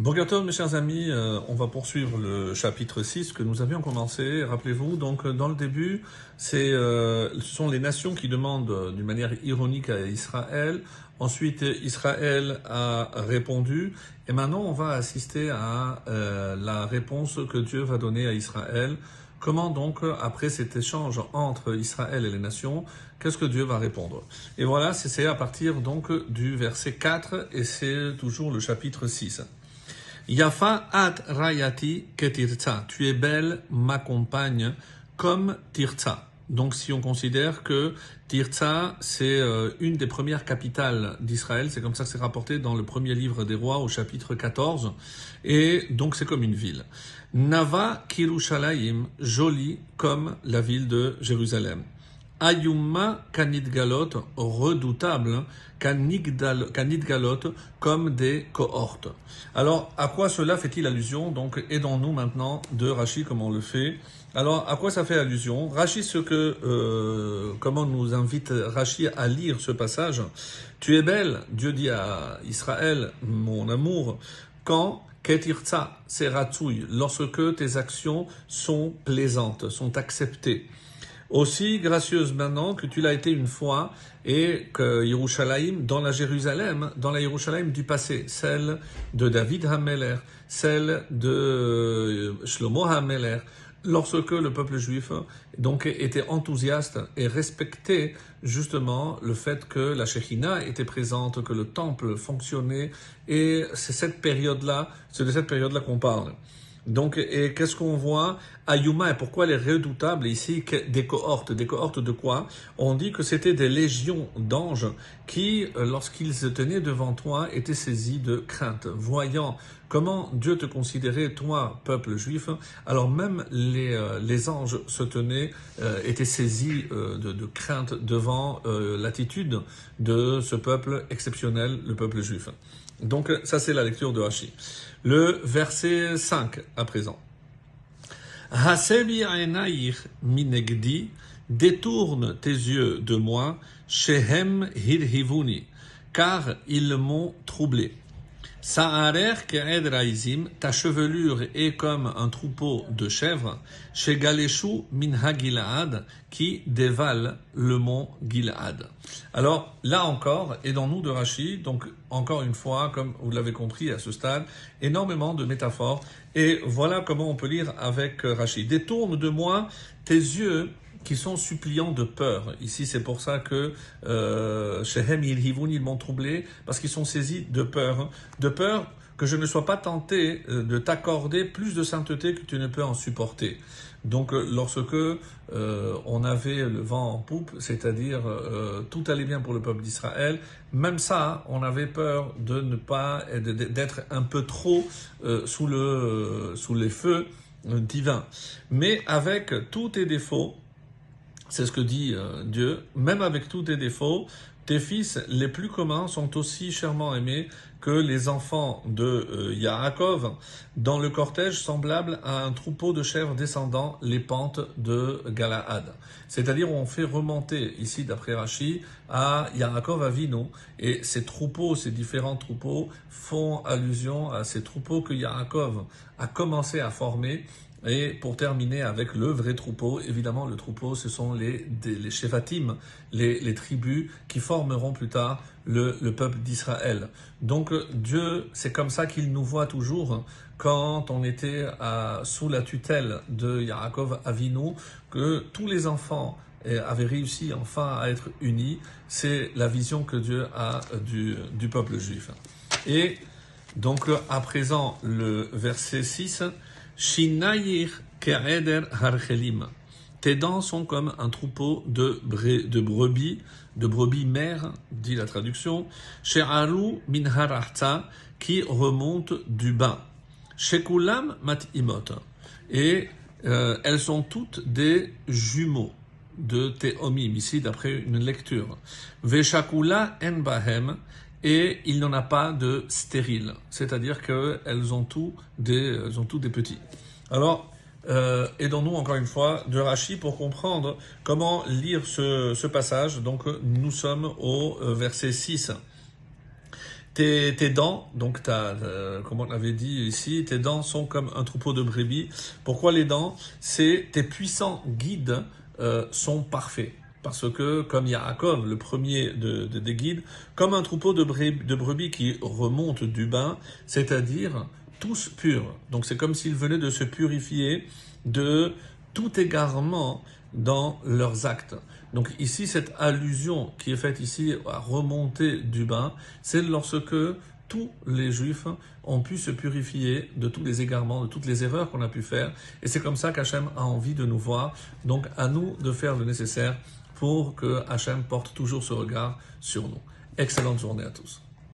Bonjour mes chers amis, euh, on va poursuivre le chapitre 6 que nous avions commencé. Rappelez-vous, donc dans le début, c'est, euh, ce sont les nations qui demandent euh, d'une manière ironique à Israël. Ensuite, Israël a répondu. Et maintenant, on va assister à la réponse que Dieu va donner à Israël. Comment donc, après cet échange entre Israël et les nations, qu'est-ce que Dieu va répondre? Et voilà, c'est à partir donc du verset 4 et c'est toujours le chapitre 6. Yafa at rayati ketirza. Tu es belle, ma compagne, comme Tirza. Donc si on considère que Tirza, c'est euh, une des premières capitales d'Israël, c'est comme ça que c'est rapporté dans le premier livre des rois au chapitre 14, et donc c'est comme une ville. Nava Kirushalayim, jolie comme la ville de Jérusalem. Ayuma Kanidgalot, redoutable, Kanidgalot, comme des cohortes. Alors, à quoi cela fait-il allusion? Donc, aidons-nous maintenant de Rachi, comme on le fait. Alors, à quoi ça fait allusion? Rachi, ce que, euh, comment nous invite Rachi à lire ce passage? Tu es belle, Dieu dit à Israël, mon amour, quand Ketirza, c'est ratouille, lorsque tes actions sont plaisantes, sont acceptées. Aussi gracieuse maintenant que tu l'as été une fois et que Yerushalayim, dans la Jérusalem, dans la Yerushalayim du passé, celle de David Hameler, celle de euh, Shlomo Hameler, lorsque le peuple juif donc était enthousiaste et respectait justement le fait que la Shekhina était présente, que le temple fonctionnait, et c'est cette période-là, c'est de cette période-là qu'on parle. Donc, qu'est-ce qu'on voit Ayuma, et pourquoi elle est redoutable ici? Des cohortes. Des cohortes de quoi? On dit que c'était des légions d'anges qui, euh, lorsqu'ils se tenaient devant toi, étaient saisis de crainte. Voyant comment Dieu te considérait, toi, peuple juif, alors même les, euh, les anges se tenaient, euh, étaient saisis de, crainte devant l'attitude de ce peuple exceptionnel, le peuple juif. Donc ça c'est la lecture de Hachi. Le verset 5 à présent. Hasebi minegdi, détourne tes yeux de moi, shehem hirhivuni, car ils m'ont troublé. Sa'arer raizim, ta chevelure est comme un troupeau de chèvres, chez Galeshu min Gilaad, qui dévale le mont Gilaad. Alors, là encore, aidons-nous de Rachid, donc encore une fois, comme vous l'avez compris à ce stade, énormément de métaphores, et voilà comment on peut lire avec Rachid. Détourne de moi tes yeux qui sont suppliants de peur. Ici, c'est pour ça que euh, Shehem Yilhivun, ils m'ont troublé, parce qu'ils sont saisis de peur. De peur que je ne sois pas tenté euh, de t'accorder plus de sainteté que tu ne peux en supporter. Donc euh, lorsque euh, on avait le vent en poupe, c'est-à-dire tout allait bien pour le peuple d'Israël, même ça, on avait peur de ne pas d'être un peu trop sous le sous les feux divins. Mais avec tous tes défauts, c'est ce que dit euh, Dieu. Même avec tous tes défauts, tes fils les plus communs sont aussi chèrement aimés que les enfants de euh, Yaakov dans le cortège semblable à un troupeau de chèvres descendant les pentes de Galaad. C'est-à-dire on fait remonter ici d'après Rashi à Yaakov Avino et ces troupeaux, ces différents troupeaux font allusion à ces troupeaux que Yaakov a commencé à former et pour terminer avec le vrai troupeau, évidemment le troupeau ce sont les, les Shevatim, les, tribus qui formeront plus tard le, le peuple d'Israël. Donc Dieu, c'est comme ça qu'il nous voit toujours quand on était sous la tutelle de Yaakov Avinu, que tous les enfants avaient réussi enfin à être unis. C'est la vision que Dieu a du, du peuple juif. Et donc à présent le verset 6, Shinayir ke'eder harchelim. Tes dents sont comme un troupeau de, brebis, de brebis mères, dit la traduction. She'aru qui remonte du bas. Shekulam mat imot. Et euh, elles sont toutes des jumeaux de Théomim, ici d'après une lecture. Veshakula en bahem, et il n'en a pas de stérile, c'est-à-dire qu'elles ont tout des, des petits. Alors, euh, aidons-nous encore une fois de Rashi pour comprendre comment lire ce, passage. Donc, nous sommes au euh, verset 6. tes, tes dents, donc euh, comme on l'avait dit ici, tes dents sont comme un troupeau de brebis. Pourquoi les dents? C'est tes puissants guides euh, sont parfaits. Parce que, comme Yaakov, le premier de, de, des guides, comme un troupeau de brebis, de brebis qui remonte du bain, c'est-à-dire tous purs. Donc c'est comme s'ils venaient de se purifier de tout égarement dans leurs actes. Donc ici, cette allusion qui est faite ici à remonter du bain, c'est lorsque tous les juifs ont pu se purifier de tous les égarements, de toutes les erreurs qu'on a pu faire. Et c'est comme ça qu'Hachem a envie de nous voir. Donc à nous de faire le nécessaire pour que Hachem porte toujours ce regard sur nous. Excellente journée à tous.